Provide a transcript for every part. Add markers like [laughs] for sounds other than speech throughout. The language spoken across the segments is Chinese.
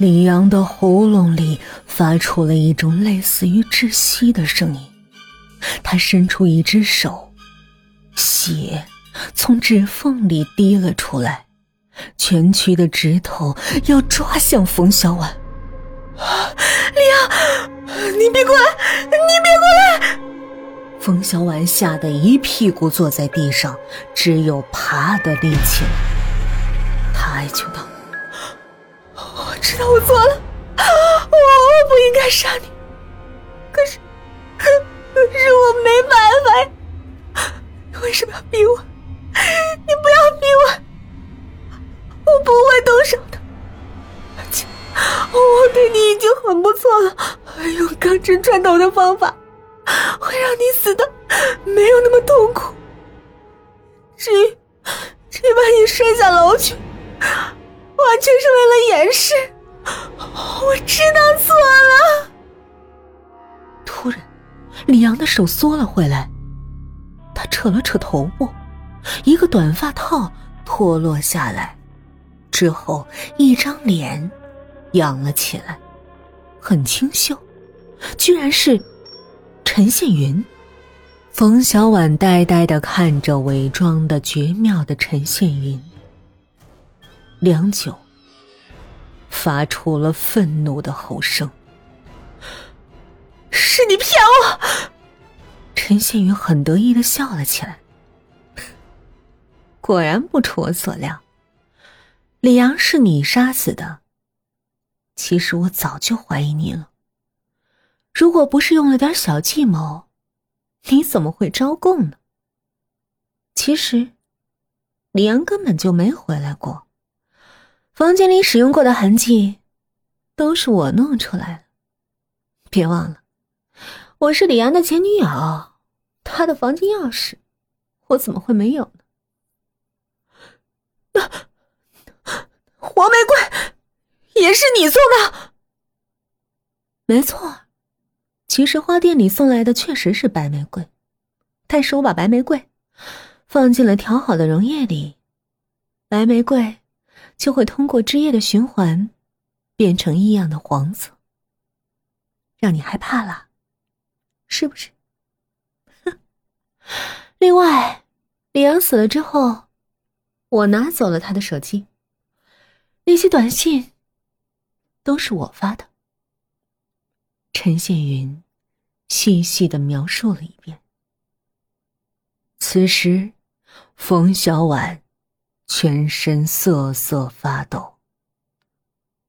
李阳的喉咙里发出了一种类似于窒息的声音，他伸出一只手，血从指缝里滴了出来，蜷曲的指头要抓向冯小婉。李阳，你别过来！你别过来！冯小婉吓得一屁股坐在地上，只有爬的力气了。他哀求道。我错了，我我不应该杀你，可是可是我没办法，你为什么要逼我？你不要逼我，我不会动手的，而且我对你已经很不错了，用钢针穿头的方法会让你死的没有那么痛苦。至于至于把你摔下楼去。完全是为了掩饰，我知道错了。突然，李阳的手缩了回来，他扯了扯头部，一个短发套脱落下来，之后一张脸仰了起来，很清秀，居然是陈宪云。冯小婉呆呆的看着伪装的绝妙的陈宪云。良久，发出了愤怒的吼声：“是你骗我！”陈宪云很得意的笑了起来。果然不出我所料，李阳是你杀死的。其实我早就怀疑你了。如果不是用了点小计谋，你怎么会招供呢？其实，李阳根本就没回来过。房间里使用过的痕迹，都是我弄出来的。别忘了，我是李阳的前女友，他的房间钥匙，我怎么会没有呢？那 [laughs] 黄玫瑰也是你送的？没错，其实花店里送来的确实是白玫瑰，但是我把白玫瑰放进了调好的溶液里，白玫瑰。就会通过汁液的循环，变成异样的黄色，让你害怕了，是不是？哼 [laughs] 另外，李阳死了之后，我拿走了他的手机，那些短信都是我发的。陈宪云细细的描述了一遍。此时，冯小婉。全身瑟瑟发抖，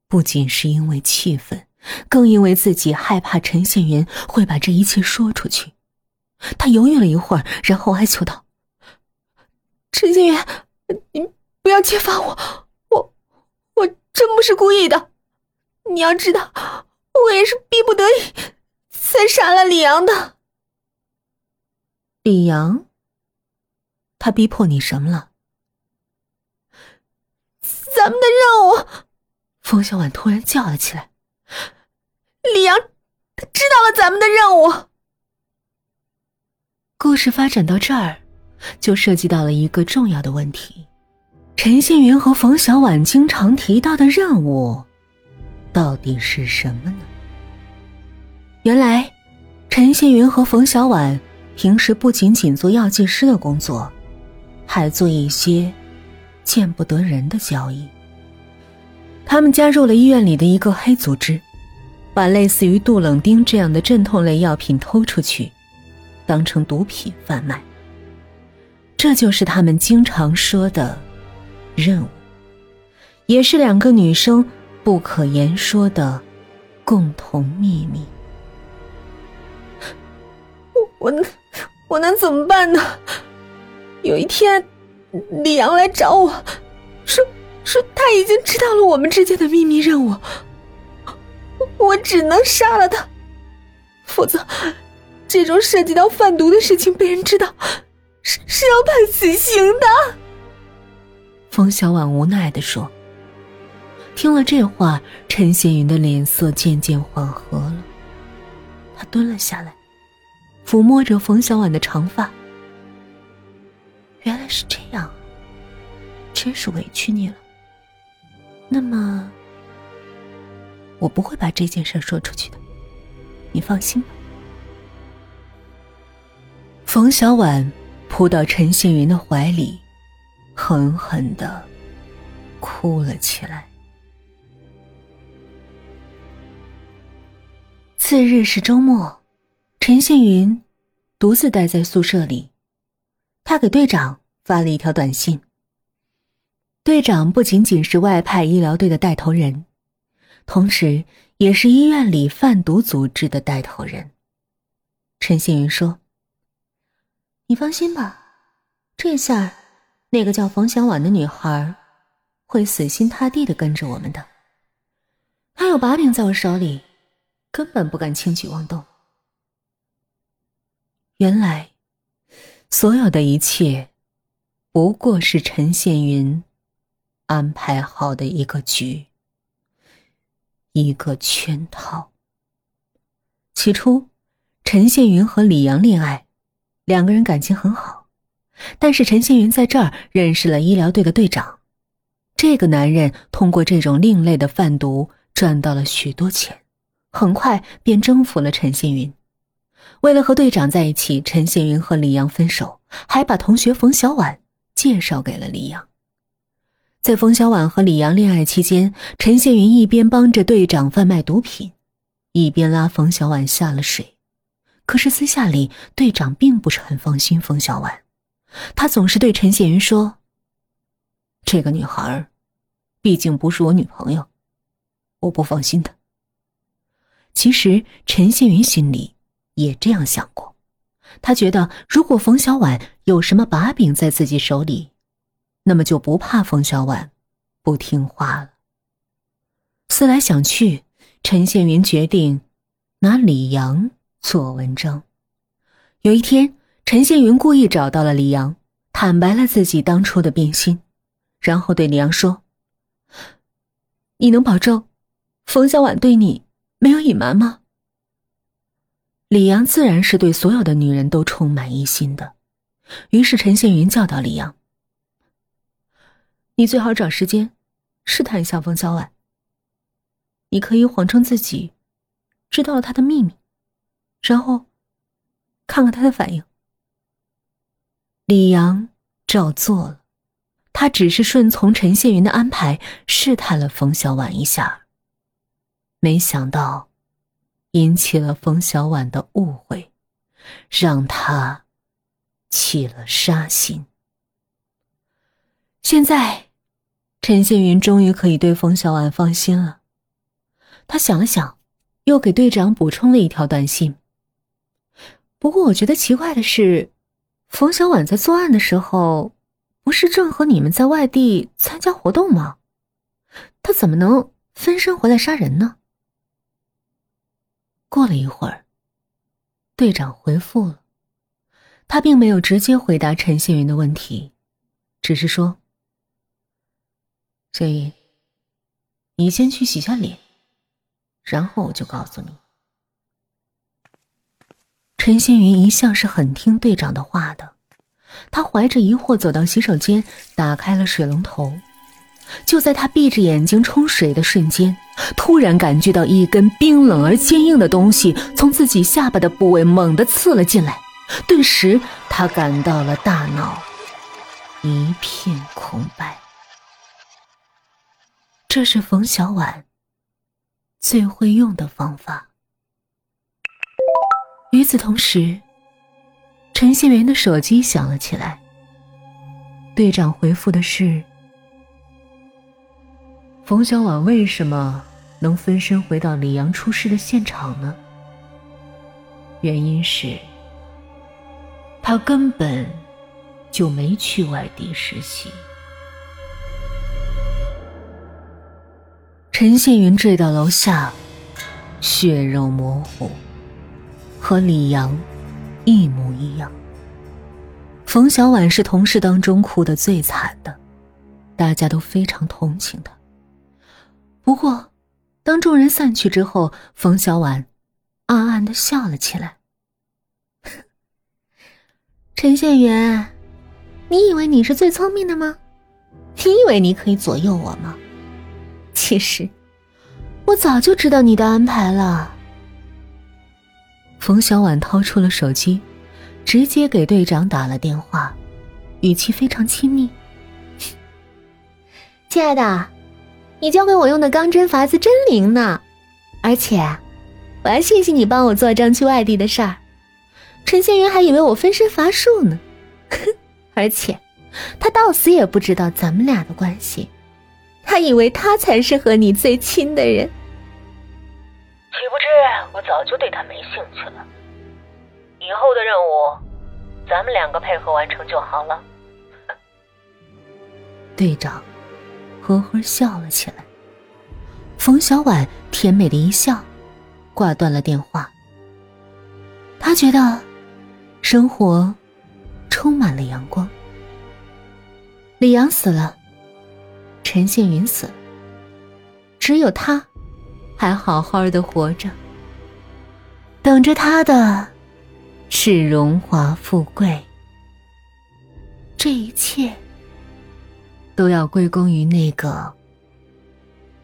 不仅是因为气愤，更因为自己害怕陈宪云会把这一切说出去。他犹豫了一会儿，然后哀求道：“陈宪云，你不要揭发我，我我真不是故意的。你要知道，我也是逼不得已才杀了李阳的。”李阳，他逼迫你什么了？咱们的任务，冯小婉突然叫了起来。李阳，他知道了咱们的任务。故事发展到这儿，就涉及到了一个重要的问题：陈宪云和冯小婉经常提到的任务，到底是什么呢？原来，陈宪云和冯小婉平时不仅仅做药剂师的工作，还做一些。见不得人的交易。他们加入了医院里的一个黑组织，把类似于杜冷丁这样的镇痛类药品偷出去，当成毒品贩卖。这就是他们经常说的任务，也是两个女生不可言说的共同秘密。我我能我能怎么办呢？有一天。李阳来找我，说说他已经知道了我们之间的秘密任务，我只能杀了他，否则这种涉及到贩毒的事情被人知道，是是要判死刑的。冯小婉无奈的说。听了这话，陈贤云的脸色渐渐缓和了，他蹲了下来，抚摸着冯小婉的长发。原来是这样，真是委屈你了。那么，我不会把这件事说出去的，你放心吧。冯小婉扑到陈幸云的怀里，狠狠的哭了起来。次日是周末，陈幸云独自待在宿舍里，他给队长发了一条短信。队长不仅仅是外派医疗队的带头人，同时也是医院里贩毒组织的带头人。陈幸云说。你放心吧，这下那个叫冯小婉的女孩会死心塌地的跟着我们的。她有把柄在我手里，根本不敢轻举妄动。原来，所有的一切不过是陈宪云安排好的一个局，一个圈套。起初，陈宪云和李阳恋爱。两个人感情很好，但是陈羡云在这儿认识了医疗队的队长。这个男人通过这种另类的贩毒赚到了许多钱，很快便征服了陈羡云。为了和队长在一起，陈星云和李阳分手，还把同学冯小婉介绍给了李阳。在冯小婉和李阳恋爱期间，陈星云一边帮着队长贩卖毒品，一边拉冯小婉下了水。可是私下里，队长并不是很放心冯小婉，他总是对陈宪云说：“这个女孩，毕竟不是我女朋友，我不放心的。”其实陈宪云心里也这样想过，他觉得如果冯小婉有什么把柄在自己手里，那么就不怕冯小婉不听话了。思来想去，陈宪云决定拿李阳。做文章。有一天，陈宪云故意找到了李阳，坦白了自己当初的变心，然后对李阳说：“你能保证，冯小婉对你没有隐瞒吗？”李阳自然是对所有的女人都充满疑心的，于是陈宪云叫到李阳：“你最好找时间试探一下冯小婉。你可以谎称自己知道了他的秘密。”然后，看看他的反应。李阳照做了，他只是顺从陈宪云的安排，试探了冯小婉一下。没想到，引起了冯小婉的误会，让他起了杀心。现在，陈宪云终于可以对冯小婉放心了。他想了想，又给队长补充了一条短信。不过我觉得奇怪的是，冯小婉在作案的时候，不是正和你们在外地参加活动吗？她怎么能分身回来杀人呢？过了一会儿，队长回复了，他并没有直接回答陈信云的问题，只是说：“所以，你先去洗下脸，然后我就告诉你。”陈星云一向是很听队长的话的，他怀着疑惑走到洗手间，打开了水龙头。就在他闭着眼睛冲水的瞬间，突然感觉到一根冰冷而坚硬的东西从自己下巴的部位猛地刺了进来，顿时他感到了大脑一片空白。这是冯小婉最会用的方法。与此同时，陈宪元的手机响了起来。队长回复的是：“冯小婉为什么能分身回到李阳出事的现场呢？原因是，他根本就没去外地实习。”陈宪云坠到楼下，血肉模糊。和李阳一模一样。冯小婉是同事当中哭得最惨的，大家都非常同情她。不过，当众人散去之后，冯小婉暗暗的笑了起来。[laughs] 陈宪元，你以为你是最聪明的吗？你以为你可以左右我吗？其实，我早就知道你的安排了。冯小婉掏出了手机，直接给队长打了电话，语气非常亲密：“ [laughs] 亲爱的，你教给我用的钢针法子真灵呢，而且我还谢谢你帮我做证去外地的事儿。陈仙云还以为我分身乏术呢，哼！[laughs] 而且他到死也不知道咱们俩的关系，他以为他才是和你最亲的人。”岂不知我早就对他没兴趣了。以后的任务，咱们两个配合完成就好了。队长呵呵笑了起来。冯小婉甜美的一笑，挂断了电话。他觉得生活充满了阳光。李阳死了，陈宪云死了，只有他。还好好的活着，等着他的是荣华富贵。这一切都要归功于那个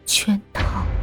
圈套。